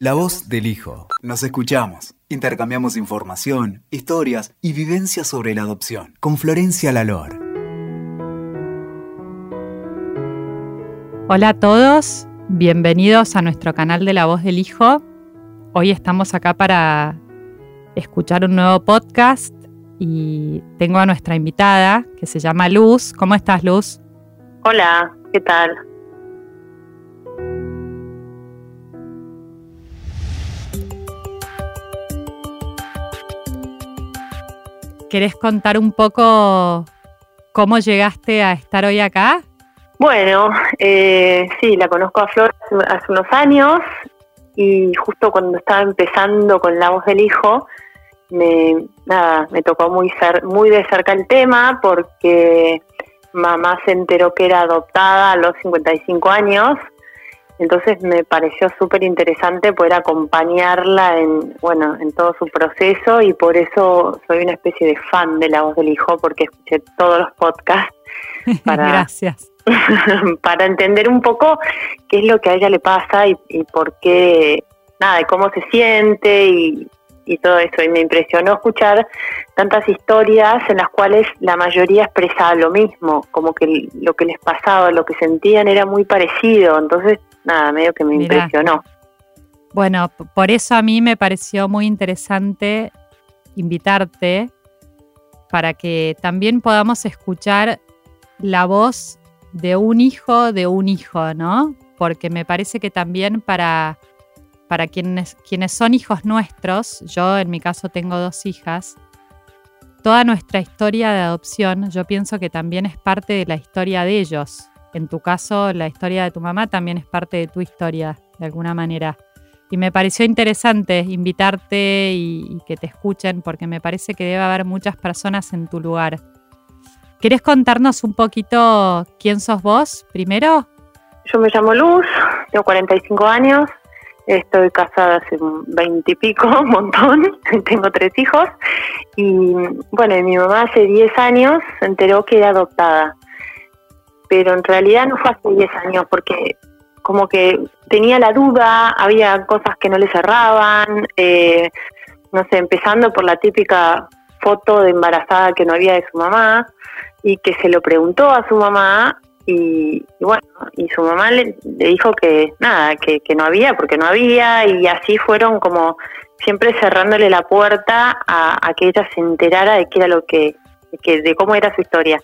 La voz del hijo. Nos escuchamos. Intercambiamos información, historias y vivencias sobre la adopción. Con Florencia Lalor. Hola a todos, bienvenidos a nuestro canal de La voz del hijo. Hoy estamos acá para escuchar un nuevo podcast y tengo a nuestra invitada que se llama Luz. ¿Cómo estás, Luz? Hola, ¿qué tal? ¿Querés contar un poco cómo llegaste a estar hoy acá? Bueno, eh, sí, la conozco a Flor hace unos años y justo cuando estaba empezando con La voz del hijo, me, nada, me tocó muy, muy de cerca el tema porque mamá se enteró que era adoptada a los 55 años entonces me pareció súper interesante poder acompañarla en, bueno, en todo su proceso y por eso soy una especie de fan de La Voz del Hijo porque escuché todos los podcasts para, Gracias. para entender un poco qué es lo que a ella le pasa y, por qué, nada, y cómo se siente y, y todo eso. Y me impresionó escuchar tantas historias en las cuales la mayoría expresaba lo mismo, como que lo que les pasaba, lo que sentían era muy parecido. Entonces nada, medio que me impresionó. Bueno, por eso a mí me pareció muy interesante invitarte para que también podamos escuchar la voz de un hijo de un hijo, ¿no? Porque me parece que también para, para quienes, quienes son hijos nuestros, yo en mi caso tengo dos hijas, toda nuestra historia de adopción yo pienso que también es parte de la historia de ellos en tu caso, la historia de tu mamá también es parte de tu historia, de alguna manera. Y me pareció interesante invitarte y, que te escuchen, porque me parece que debe haber muchas personas en tu lugar. ¿Querés contarnos un poquito quién sos vos primero? Yo me llamo Luz, tengo 45 años, estoy casada hace 20 y pico, un montón, tengo tres hijos y bueno, mi mamá hace 10 años se enteró que era adoptada pero en realidad no fue hace 10 años porque como que tenía la duda, había cosas que no le cerraban, eh, no sé, empezando por la típica foto de embarazada que no había de su mamá y que se lo preguntó a su mamá y, bueno, y su mamá le, dijo que nada, que, que, no había porque no había y así fueron como siempre cerrándole la puerta a, que ella se enterara de qué era lo que, que, de cómo era su historia.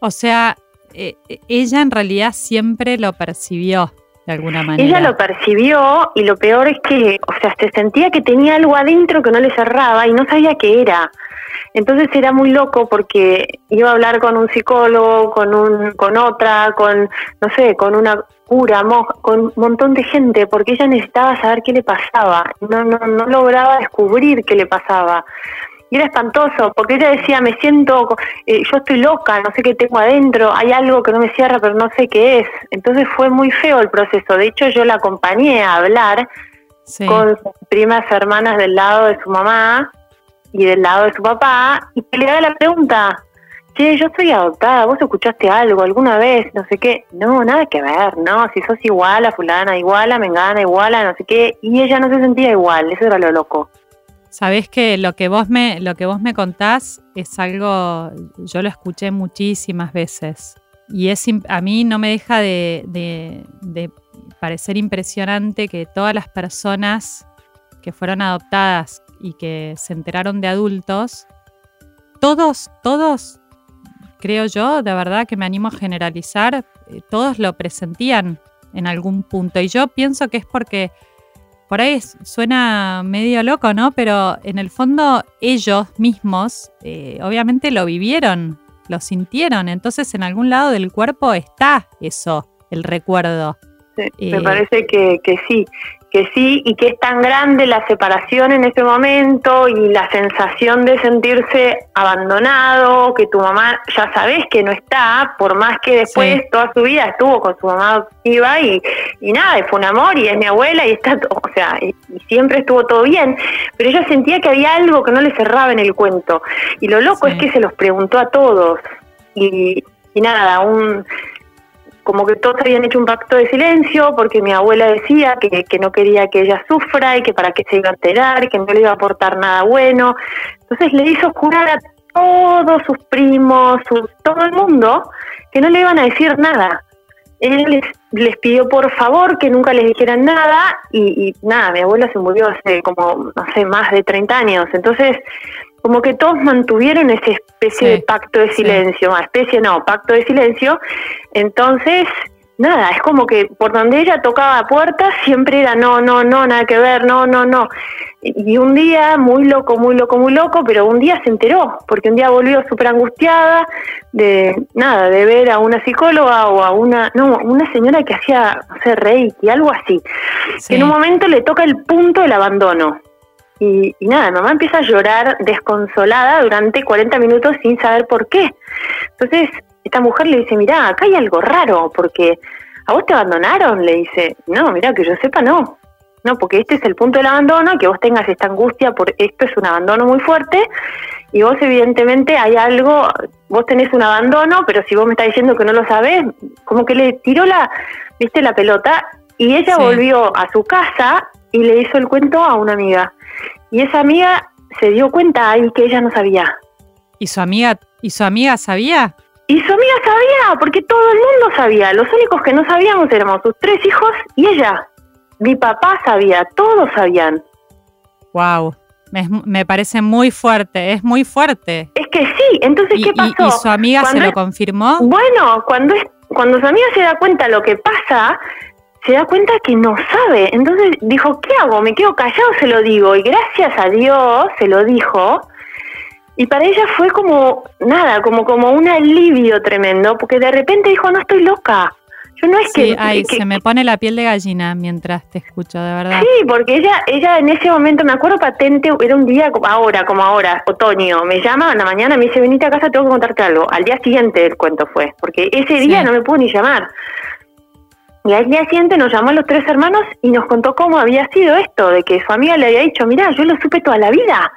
O sea, eh, ella en realidad siempre lo percibió de alguna manera. Ella lo percibió y lo peor es que, o sea, se sentía que tenía algo adentro que no le cerraba y no sabía qué era. Entonces era muy loco porque iba a hablar con un psicólogo, con un, con otra, con, no sé, con una cura, con un montón de gente, porque ella necesitaba saber qué le pasaba. No, no, no lograba descubrir qué le pasaba. Y era espantoso, porque ella decía, me siento, eh, yo estoy loca, no sé qué tengo adentro, hay algo que no me cierra, pero no sé qué es. Entonces fue muy feo el proceso. De hecho, yo la acompañé a hablar con sus primas hermanas del lado de su mamá y del lado de su papá, y le daba la pregunta, che, yo estoy adoptada, vos escuchaste algo alguna vez, no sé qué. No, nada que ver, no, si sos igual a fulana, igual a mengana, igual a no sé qué, y ella no se sentía igual, eso era lo loco. Sabés que lo que vos me, lo que vos me contás es algo, yo lo escuché muchísimas veces. Y es a mí no me deja de, parecer impresionante que todas las personas que fueron adoptadas y que se enteraron de adultos, todos, todos, creo yo, de verdad que me animo a generalizar, eh, todos lo presentían en algún punto. Y yo pienso que es porque por ahí suena medio loco, ¿no? Pero en el fondo ellos mismos eh, obviamente lo vivieron, lo sintieron, entonces en algún lado del cuerpo está eso, el recuerdo. Sí, me eh, parece que, que sí que sí y que es tan grande la separación en ese momento y la sensación de sentirse abandonado, que tu mamá ya sabes que no está, por más que después toda su vida estuvo con su mamá adoptiva y, y nada, fue un amor y es mi abuela y está, o sea, y, siempre estuvo todo bien, pero ella sentía que había algo que no le cerraba en el cuento. Y lo loco es que se los preguntó a todos. Y, y nada, un como que todos habían hecho un pacto de silencio porque mi abuela decía que, que no quería que ella sufra y que para qué se iba a enterar, que no le iba a aportar nada bueno. Entonces le hizo jurar a todos sus primos, todo el mundo, que no le iban a decir nada. Él les, pidió por favor que nunca les dijeran nada y, nada, mi abuela se murió hace como, no sé, más de 30 años. Entonces, como que todos mantuvieron esa especie de pacto de silencio, especie no, pacto de silencio. Entonces, nada, es como que por donde ella tocaba puertas siempre era no, no, no, nada que ver, no, no, no. Y un día, muy loco, muy loco, muy loco, pero un día se enteró, porque un día volvió súper angustiada de, nada, de ver a una psicóloga o a una, no, una señora que hacía, no sé, reiki, algo así. en un momento le toca el punto del abandono. Y, y nada, mamá empieza a llorar desconsolada durante 40 minutos sin saber por qué. Entonces, esta mujer le dice, mira, acá hay algo raro, porque a vos te abandonaron, le dice, no, mira, que yo sepa, no. No, porque este es el punto del abandono, que vos tengas esta angustia por esto es un abandono muy fuerte, y vos evidentemente hay algo, vos tenés un abandono, pero si vos me estás diciendo que no lo sabés, como que le tiró la, viste, la pelota, y ella volvió a su casa y le hizo el cuento a una amiga. Y esa amiga se dio cuenta ahí que ella no sabía. ¿Y su amiga, y su amiga sabía? Y su amiga sabía, porque todo el mundo sabía. Los únicos que no sabíamos éramos sus tres hijos y ella. Mi papá sabía, todos sabían. Wow, me, parece muy fuerte, es muy fuerte. Es que sí, entonces, ¿qué pasó? ¿Y, su amiga se lo confirmó? Bueno, cuando, es, cuando su amiga se da cuenta de lo que pasa, se da cuenta que no sabe. Entonces dijo, ¿qué hago? ¿Me quedo callado? Se lo digo. Y gracias a Dios se lo dijo. Y para ella fue como nada, como, como un alivio tremendo, porque de repente dijo, no estoy loca. Yo no es que, ay, se me pone la piel de gallina mientras te escucho, de verdad. Sí, porque ella, ella en ese momento, me acuerdo patente, era un día como ahora, como ahora, otoño, me llama en la mañana, me dice, venite a casa, tengo que contarte algo. Al día siguiente el cuento fue, porque ese día no me pudo ni llamar. Y al día siguiente nos llamó a los tres hermanos y nos contó cómo había sido esto, de que su amiga le había dicho, mira, yo lo supe toda la vida.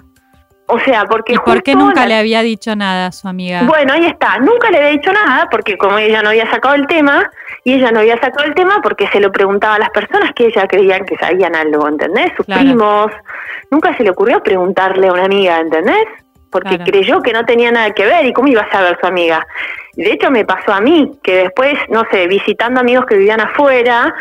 O sea, porque... ¿Y por qué nunca le había dicho nada a su amiga? Bueno, ahí está, nunca le había dicho nada porque como ella no había sacado el tema, y ella no había sacado el tema porque se lo preguntaba a las personas que ella creían que sabían algo, ¿entendés? Sus primos, nunca se le ocurrió preguntarle a una amiga, ¿entendés? Porque creyó que no tenía nada que ver y cómo iba a saber su amiga. De hecho, me pasó a mí, que después, no sé, visitando amigos que vivían afuera,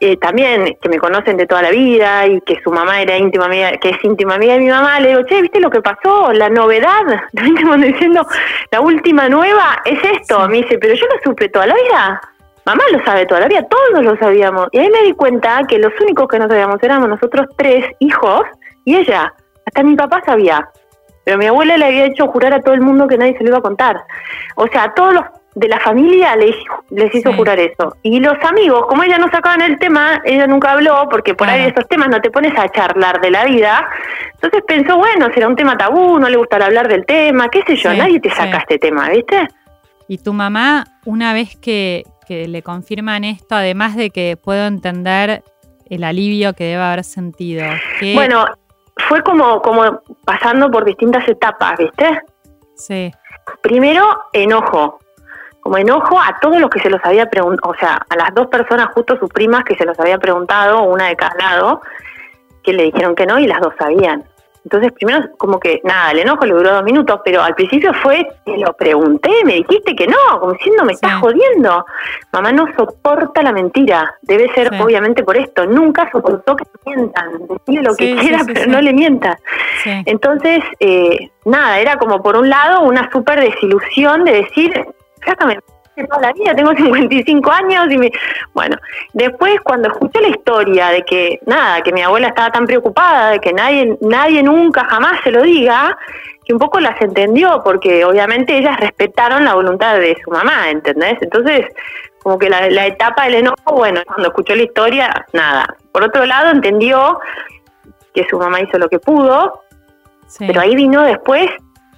eh, también que me conocen de toda la vida y que su mamá era íntima amiga, que es íntima amiga de mi mamá, le digo, che, ¿viste lo que pasó? La novedad, diciendo, la última nueva es esto. Me dice, pero yo lo supe toda la vida. Mamá lo sabe toda la vida, todos lo sabíamos. Y ahí me di cuenta que los únicos que no sabíamos éramos nosotros tres hijos y ella. Hasta mi papá sabía. Pero mi abuela le había hecho jurar a todo el mundo que nadie se lo iba a contar. O sea, a todos los de la familia les, les hizo jurar eso. Y los amigos, como ella no sacaban el tema, ella nunca habló, porque por ahí esos temas no te pones a charlar de la vida. Entonces pensó, bueno, será un tema tabú, no le gustará hablar del tema, qué sé yo, nadie te saca este tema, ¿viste? Y tu mamá, una vez que, que le confirman esto, además de que puedo entender el alivio que debe haber sentido. Bueno, fue como, como pasando por distintas etapas, ¿viste? Sí. Primero, enojo como enojo a todos los que se los había preguntado, o sea, a las dos personas, justo sus primas, que se los había preguntado, una de cada lado, que le dijeron que no y las dos sabían. Entonces, primero, como que nada, el enojo le duró dos minutos, pero al principio fue, te lo pregunté, me dijiste que no, como diciendo, me estás jodiendo. Mamá no soporta la mentira, debe ser obviamente por esto, nunca soportó que mientan, decirle lo que quiera, pero no le mientas. Entonces, eh, nada, era como por un lado una súper desilusión de decir, sácame toda la vida, tengo 55 años y me... Bueno, después cuando escuché la historia de que, nada, que mi abuela estaba tan preocupada, de que nadie, nadie nunca jamás se lo diga, que un poco las entendió, porque obviamente ellas respetaron la voluntad de su mamá, ¿entendés? Entonces, como que la, etapa del enojo, bueno, cuando escuchó la historia, nada. Por otro lado, entendió que su mamá hizo lo que pudo, pero ahí vino después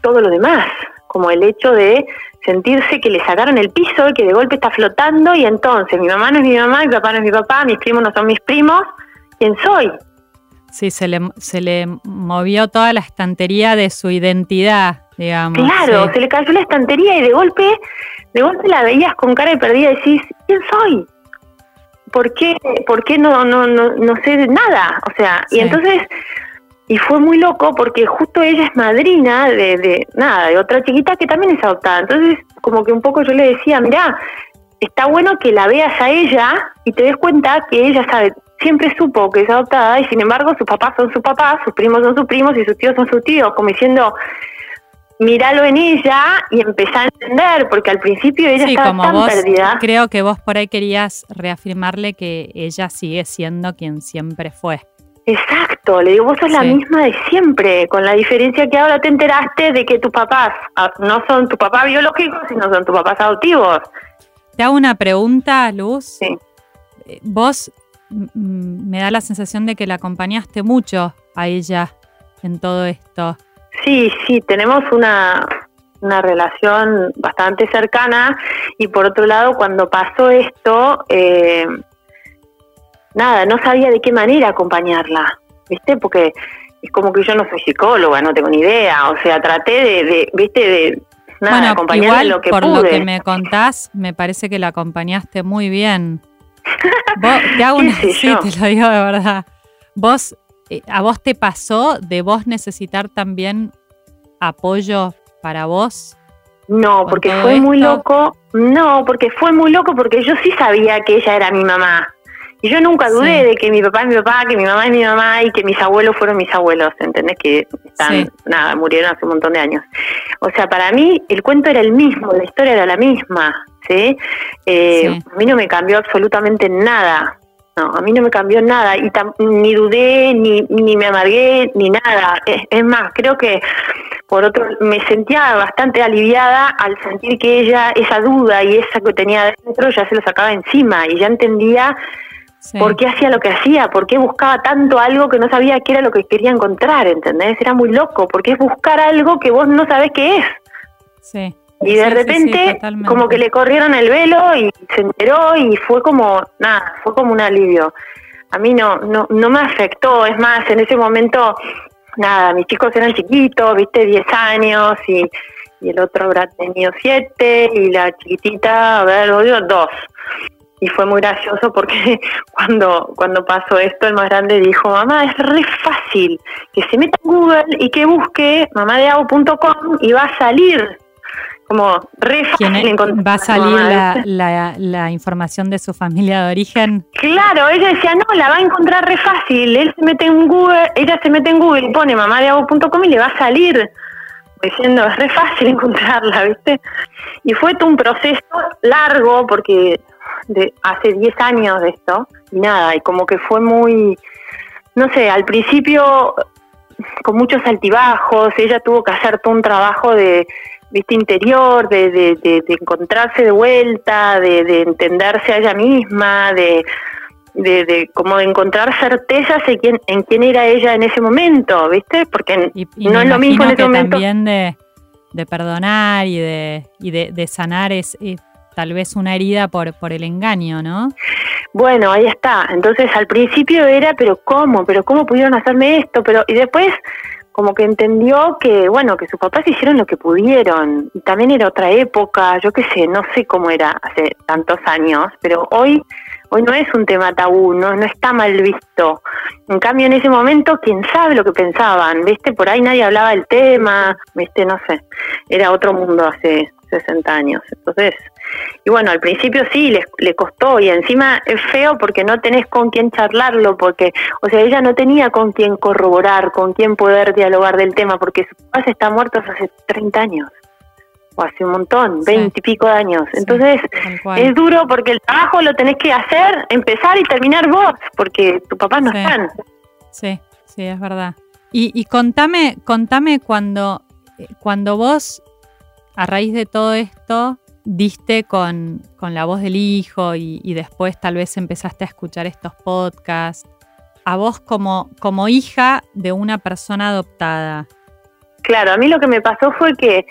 todo lo demás, como el hecho de sentirse que le sacaron el piso y que de golpe está flotando y entonces mi mamá no es mi mamá, mi papá no es mi papá, mis primos no son mis primos, ¿quién soy? Sí, se le, se le movió toda la estantería de su identidad, digamos. Claro, sí. se le cayó la estantería y de golpe, de golpe la veías con cara de perdida y decís, ¿quién soy? ¿Por qué, por qué no, no, no, no sé de nada? O sea, Sí. y entonces, y fue muy loco porque justo ella es madrina de, de, nada, de otra chiquita que también es adoptada. Entonces, como que un poco yo le decía, mirá, está bueno que la veas a ella y te des cuenta que ella sabe, siempre supo que es adoptada y sin embargo sus papás son sus papás, sus primos son sus primos y sus tíos son sus tíos, como diciendo, míralo en ella y empezá a entender, porque al principio ella Sí, estaba como tan vos, perdida. creo que vos por ahí querías reafirmarle que ella sigue siendo quien siempre fue. Exacto, le digo, vos sos la misma de siempre, con la diferencia que ahora te enteraste de que tus papás ah, no son tu papá biológico, sino son tus papás adoptivos. Te hago una pregunta, Luz. Sí. Eh, Vos me da la sensación de que la acompañaste mucho a ella en todo esto. Sí, sí, tenemos una, una relación bastante cercana y por otro lado, cuando pasó esto, eh, nada, no sabía de qué manera acompañarla, ¿viste? Porque es como que yo no soy psicóloga, no tengo ni idea, o sea, traté de, de ¿viste? De nada, bueno, acompañarla igual lo que por pude. lo que me contás, me parece que la acompañaste muy bien. Vos, te hago ¿Qué una, sí, yo? te lo digo de verdad. Vos, eh, a vos te pasó de vos necesitar también apoyo para vos. No, porque fue muy loco. No, porque fue muy loco porque yo sí sabía que ella era mi mamá. Y yo nunca dudé Sí. de que mi papá es mi papá, que mi mamá es mi mamá y que mis abuelos fueron mis abuelos, ¿entendés? Que están, Sí. nada, murieron hace un montón de años. O sea, para mí el cuento era el mismo, la historia era la misma, ¿sí? Eh, Sí. A mí no me cambió absolutamente nada. No, a mí no me cambió nada y tam- ni dudé, ni, ni me amargué, ni nada. Es, es más, creo que por otro me sentía bastante aliviada al sentir que ella esa duda y esa que tenía dentro ya se lo sacaba encima y ya entendía Sí. por qué hacía lo que hacía, por qué buscaba tanto algo que no sabía qué era lo que quería encontrar, ¿entendés? Era muy loco, porque es buscar algo que vos no sabés qué es. Sí. Y de sí, repente, como que le corrieron el velo y se enteró y fue como, nada, fue como un alivio. A mí no, no, no me afectó, es más, en ese momento, nada, mis chicos eran chiquitos, viste, 10 años y, y el otro habrá tenido 7 y la chiquitita, a ver, odio, 2. Y fue muy gracioso porque cuando, cuando pasó esto, el más grande dijo, mamá, es re fácil, que se meta en Google y que busque mamadeago.com y va a salir como re ¿Quién fácil es- encontrar va a salir la información de su familia de origen? Claro, ella decía, no, la va a encontrar re fácil. Él se mete en Google, ella se mete en Google y pone mamadeago.com y le va a salir diciendo, es re fácil encontrarla, ¿viste? Y fue todo un proceso largo porque de hace 10 años de esto y nada, y como que fue muy, no sé, al principio con muchos altibajos, ella tuvo que hacer todo un trabajo de, viste, interior, de, de, de- de encontrarse de vuelta, de, de entenderse a ella misma, de, de, de como de encontrar certezas en quién, en quién era ella en ese momento, ¿viste? Porque Y, y no es lo mismo en ese momento. también de, de perdonar y de, y de, sanar es, eh, tal vez una herida por, por el engaño, ¿no? Bueno, ahí está. Entonces al principio era, pero ¿cómo? ¿Pero cómo pudieron hacerme esto? Pero y después como que entendió que, bueno, que sus papás hicieron lo que pudieron. Y también era otra época, yo qué sé, no sé cómo era hace tantos años, pero hoy hoy no es un tema tabú, no, no está mal visto. En cambio, en ese momento, quién sabe lo que pensaban, ¿viste? Por ahí nadie hablaba del tema, ¿viste? No sé. Era otro mundo hace 60 años. Entonces, y bueno, al principio sí, le, le costó y encima es feo porque no tenés con quién charlarlo, porque, o sea, ella no tenía con quién corroborar, con quién poder dialogar del tema, porque sus papás están muertos hace 30 años, o hace un montón, Sí. 20 y pico de años. Sí, Entonces, es duro porque el trabajo lo tenés que hacer, empezar y terminar vos, porque tus papás no Sí. están. Sí, sí, es verdad. Y, y contame, contame cuando, eh, cuando vos, a raíz de todo esto, diste con, con la voz del hijo y, después tal vez empezaste a escuchar estos podcasts, a vos como, como hija de una persona adoptada. Claro, a mí lo que me pasó fue que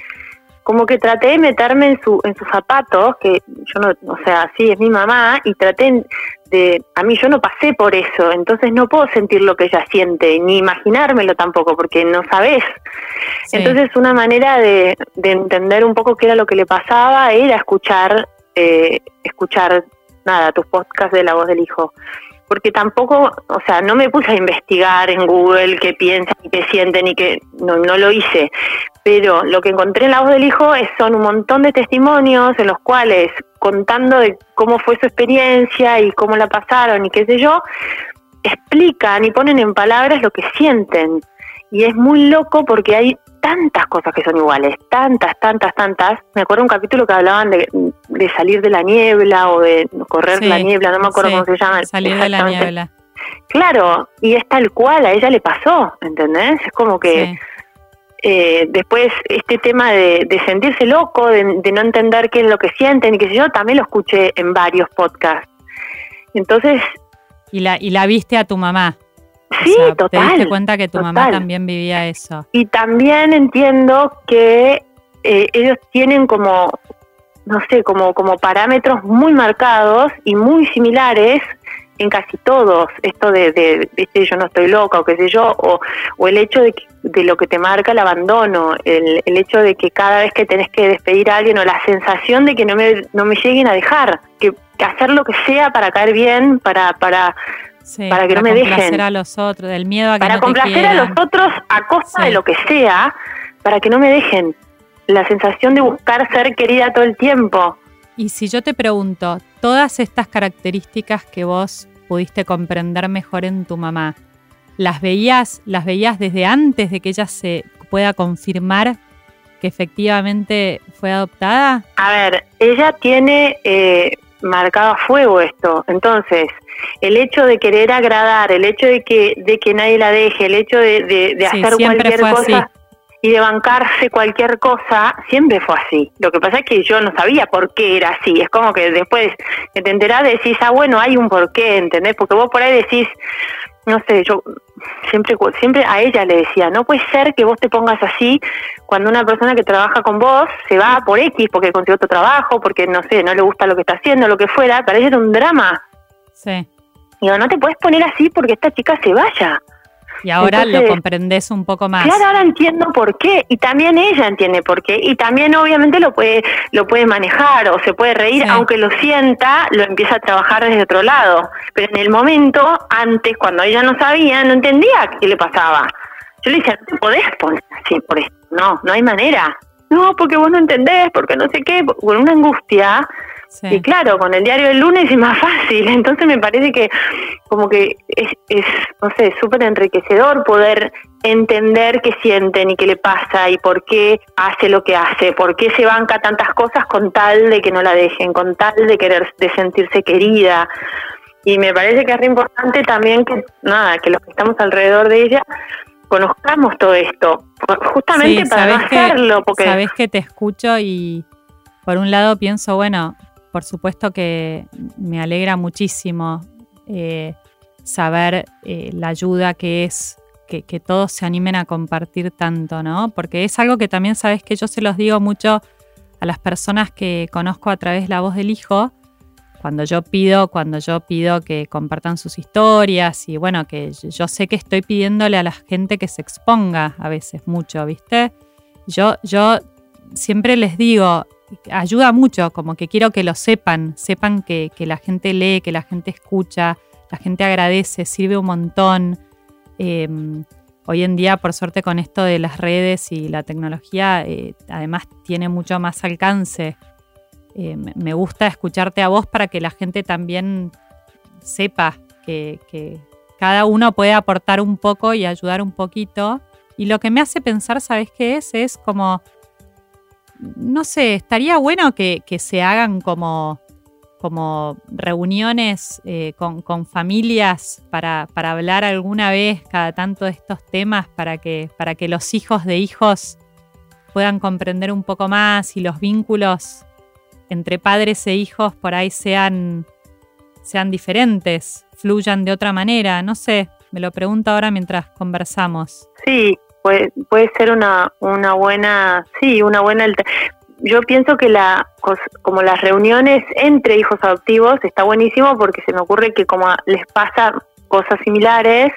como que traté de meterme en su en sus zapatos, que yo no, o sea, sí, es mi mamá, y traté de, a mí yo no pasé por eso, entonces no puedo sentir lo que ella siente, ni imaginármelo tampoco, porque no sabes. Entonces una manera de, de entender un poco qué era lo que le pasaba era escuchar, eh, escuchar, nada, tus podcasts de La Voz del Hijo porque tampoco, o sea, no me puse a investigar en Google qué piensan y qué sienten y que no, no lo hice, pero lo que encontré en la voz del hijo es, son un montón de testimonios en los cuales contando de cómo fue su experiencia y cómo la pasaron y qué sé yo, explican y ponen en palabras lo que sienten. Y es muy loco porque hay tantas cosas que son iguales, tantas, tantas, tantas. Me acuerdo un capítulo que hablaban de, salir de la niebla o de correr la niebla, no me acuerdo cómo se llama. Salir de la niebla. Claro, y es tal cual, a ella le pasó, ¿entendés? Es como que eh, después este tema de, sentirse loco, de, no entender qué es lo que sienten y qué sé yo, también lo escuché en varios podcasts. Entonces... Y la, y la viste a tu mamá. Sí, total. Te diste cuenta que tu mamá también vivía eso. Y también entiendo que eh, ellos tienen como, no sé, como, como parámetros muy marcados y muy similares en casi todos, esto de, de, yo no estoy loca o qué sé yo, o, o el hecho de, de lo que te marca el abandono, el, el hecho de que cada vez que tenés que despedir a alguien o la sensación de que no me, no me lleguen a dejar, que, que hacer lo que sea para caer bien, para, para, para que no me dejen. a los otros, del miedo a que Para complacer a los otros a costa de lo que sea, para que no me dejen. La sensación de buscar ser querida todo el tiempo. Y si yo te pregunto, todas estas características que vos pudiste comprender mejor en tu mamá, ¿las veías, las veías desde antes de que ella se pueda confirmar que efectivamente fue adoptada? A ver, ella tiene eh, marcado a fuego esto. Entonces, el hecho de querer agradar, el hecho de que, de que nadie la deje, el hecho de, de, hacer cualquier cosa y de bancarse cualquier cosa, siempre fue así. Lo que pasa es que yo no sabía por qué era así. Es como que después que te enterás decís, ah, bueno, hay un porqué, ¿entendés? Porque vos por ahí decís, no sé, yo siempre siempre a ella le decía, no puede ser que vos te pongas así cuando una persona que trabaja con vos se va por X porque consiguió otro trabajo, porque no sé, no le gusta lo que está haciendo, lo que fuera, parece un drama. Sí. Digo, no te puedes poner así porque esta chica se vaya. Y ahora lo comprendes un poco más. Claro, ahora entiendo por qué y también ella entiende por qué y también obviamente lo puede lo puede manejar o se puede reír aunque lo sienta, lo empieza a trabajar desde otro lado, pero en el momento antes cuando ella no sabía, no entendía qué le pasaba. Yo le decía, "No te podés poner así por esto." No, no hay manera. No, porque vos no entendés, porque no sé qué, con una angustia y claro, con el diario del lunes es más fácil, entonces me parece que como que es, es no sé, súper enriquecedor poder entender qué sienten y qué le pasa y por qué hace lo que hace, por qué se banca tantas cosas con tal de que no la dejen, con tal de querer, de sentirse querida. Y me parece que es importante también que, nada, que los que estamos alrededor de ella conozcamos todo esto, justamente para no hacerlo. porque... Sabes que te escucho y por un lado pienso, bueno, por supuesto que me alegra muchísimo eh, saber eh, la ayuda que es que, todos se animen a compartir tanto, ¿no? Porque es algo que también sabes que yo se los digo mucho a las personas que conozco a través de la voz del hijo, cuando yo pido, cuando yo pido que compartan sus historias y bueno, que yo sé que estoy pidiéndole a la gente que se exponga a veces mucho, ¿viste? Yo, yo siempre les digo, ayuda mucho, como que quiero que lo sepan, sepan que, la gente lee, que la gente escucha, la gente agradece, sirve un montón. Em, hoy en día, por suerte, con esto de las redes y la tecnología, eh, además tiene mucho más alcance. Eh, me gusta escucharte a vos para que la gente también sepa que, que cada uno puede aportar un poco y ayudar un poquito. Y lo que me hace pensar, ¿sabes qué es? Es como no sé, estaría bueno que, se hagan como, como reuniones eh, con, familias para, para, hablar alguna vez cada tanto de estos temas para que, para que los hijos de hijos puedan comprender un poco más y los vínculos entre padres e hijos por ahí sean, sean diferentes, fluyan de otra manera, no sé, me lo pregunto ahora mientras conversamos. Sí, puede, puede ser una, una buena, sí, una buena, yo pienso que la como las reuniones entre hijos adoptivos está buenísimo porque se me ocurre que como les pasa cosas similares,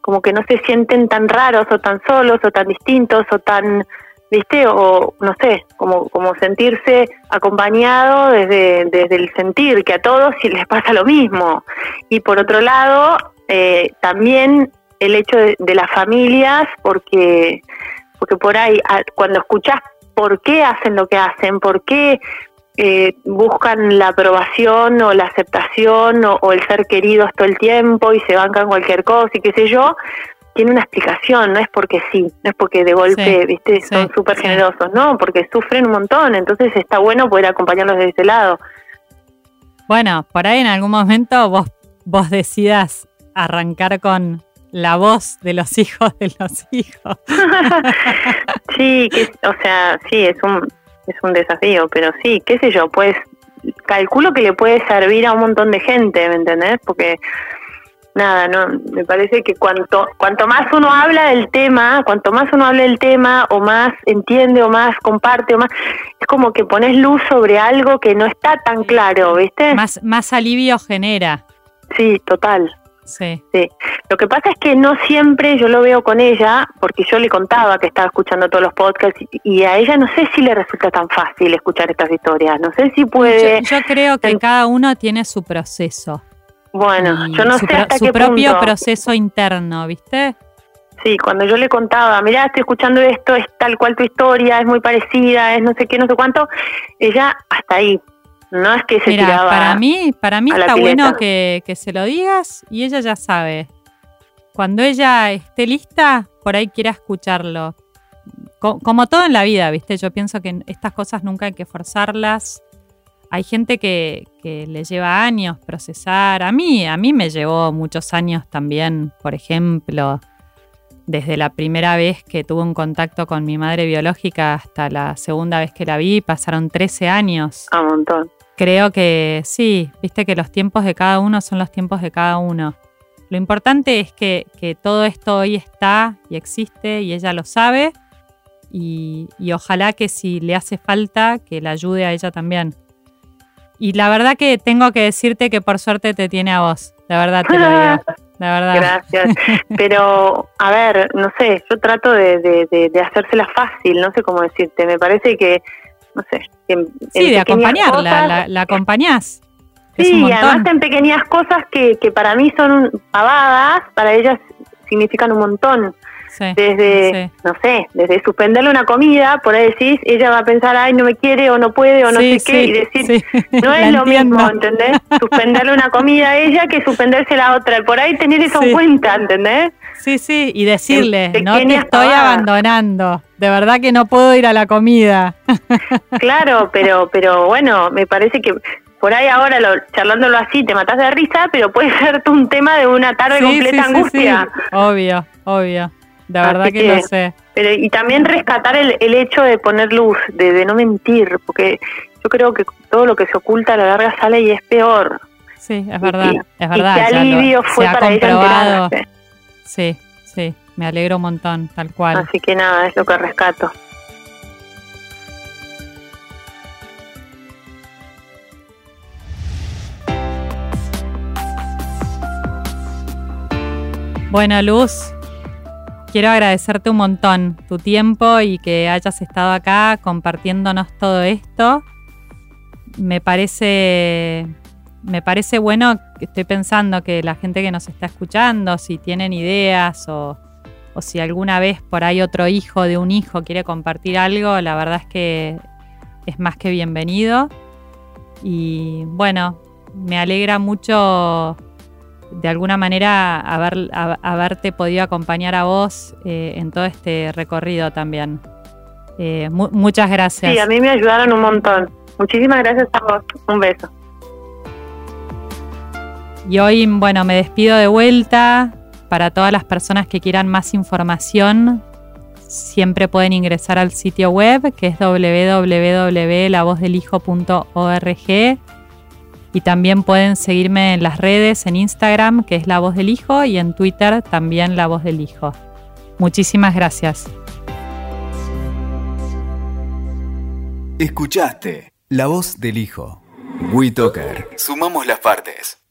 como que no se sienten tan raros o tan solos o tan distintos o tan, ¿viste? O no sé, como, como sentirse acompañado desde, desde el sentir, que a todos les pasa lo mismo. Y por otro lado, eh, también el hecho de, de, las familias, porque, porque por ahí, cuando escuchás por qué hacen lo que hacen, por qué eh, buscan la aprobación o la aceptación o, el ser queridos todo el tiempo y se bancan cualquier cosa y qué sé yo, tiene una explicación, no es porque sí, no es porque de golpe, viste, son súper generosos, no, porque sufren un montón, entonces está bueno poder acompañarlos de ese lado. Bueno, por ahí en algún momento vos, vos decidas arrancar con la voz de los hijos de los hijos. sí, que, o sea, sí, es un, es un desafío, pero sí, qué sé yo, pues calculo que le puede servir a un montón de gente, ¿me entendés? Porque nada, no, me parece que cuanto cuanto más uno habla del tema, cuanto más uno habla del tema o más entiende o más comparte o más es como que pones luz sobre algo que no está tan claro, ¿viste? Más más alivio genera. Sí, total. Sí. sí. Lo que pasa es que no siempre yo lo veo con ella, porque yo le contaba que estaba escuchando todos los podcasts y, a ella no sé si le resulta tan fácil escuchar estas historias. No sé si puede. Yo, creo que cada uno tiene su proceso. Bueno, yo no sé hasta su propio proceso interno, ¿viste? Sí, cuando yo le contaba, mira, estoy escuchando esto, es tal cual tu historia, es muy parecida, es no sé qué, no sé cuánto, ella hasta ahí, no es que se Mira, para mí, para mí está bueno que, se lo digas y ella ya sabe. Cuando ella esté lista, por ahí quiera escucharlo. como todo en la vida, ¿viste? Yo pienso que estas cosas nunca hay que forzarlas. Hay gente que, que, le lleva años procesar. A mí, a mí me llevó muchos años también, por ejemplo, desde la primera vez que tuve un contacto con mi madre biológica hasta la segunda vez que la vi, pasaron 13 años. A un montón creo que sí, viste que los tiempos de cada uno son los tiempos de cada uno. Lo importante es que, todo esto hoy está y existe y ella lo sabe y, ojalá que si le hace falta, que la ayude a ella también. Y la verdad que tengo que decirte que por suerte te tiene a vos, la verdad te lo digo. La verdad. Gracias. Pero, a ver, no sé, yo trato de, de, de hacérsela fácil, no sé cómo decirte. Me parece que no sé. sí, de acompañarla, la, acompañás. Sí, y además en pequeñas cosas que, que para mí son pavadas, para ellas significan un montón. desde, no sé, desde suspenderle una comida, por ahí decís, ella va a pensar, ay, no me quiere o no puede o no sé qué, y decir, no es lo mismo, ¿entendés? Suspenderle una comida a ella que suspenderse la otra, por ahí tener eso en cuenta, ¿entendés? Sí, sí, y decirle, no te estoy abandonando, de verdad que no puedo ir a la comida. Claro, pero, pero bueno, me parece que por ahí ahora lo, charlándolo así te matas de risa, pero puede ser un tema de una tarde completa angustia. Obvio, obvio. De verdad que, lo sé. Pero, y también rescatar el, el hecho de poner luz, de, de, no mentir, porque yo creo que todo lo que se oculta a la larga sale y es peor. Sí, es verdad, es verdad. Y qué alivio fue para ella Sí, sí, me alegro un montón, tal cual. Así que nada, es lo que rescato. Bueno, Luz, quiero agradecerte un montón tu tiempo y que hayas estado acá compartiéndonos todo esto. Me parece me parece bueno, estoy pensando que la gente que nos está escuchando, si tienen ideas o, si alguna vez por ahí otro hijo de un hijo quiere compartir algo, la verdad es que es más que bienvenido. Y bueno, me alegra mucho de alguna manera haber, haberte podido acompañar a vos eh, en todo este recorrido también. Eh, muchas gracias. Sí, a mí me ayudaron un montón. Muchísimas gracias a vos. Un beso. Y hoy, bueno, me despido de vuelta. Para todas las personas que quieran más información, siempre pueden ingresar al sitio web que es www.lavozdelhijo.org y también pueden seguirme en las redes, en Instagram, que es La Voz del Hijo, y en Twitter también La Voz del Hijo. Muchísimas gracias. Escuchaste la voz del hijo. WeToker. Sumamos las partes.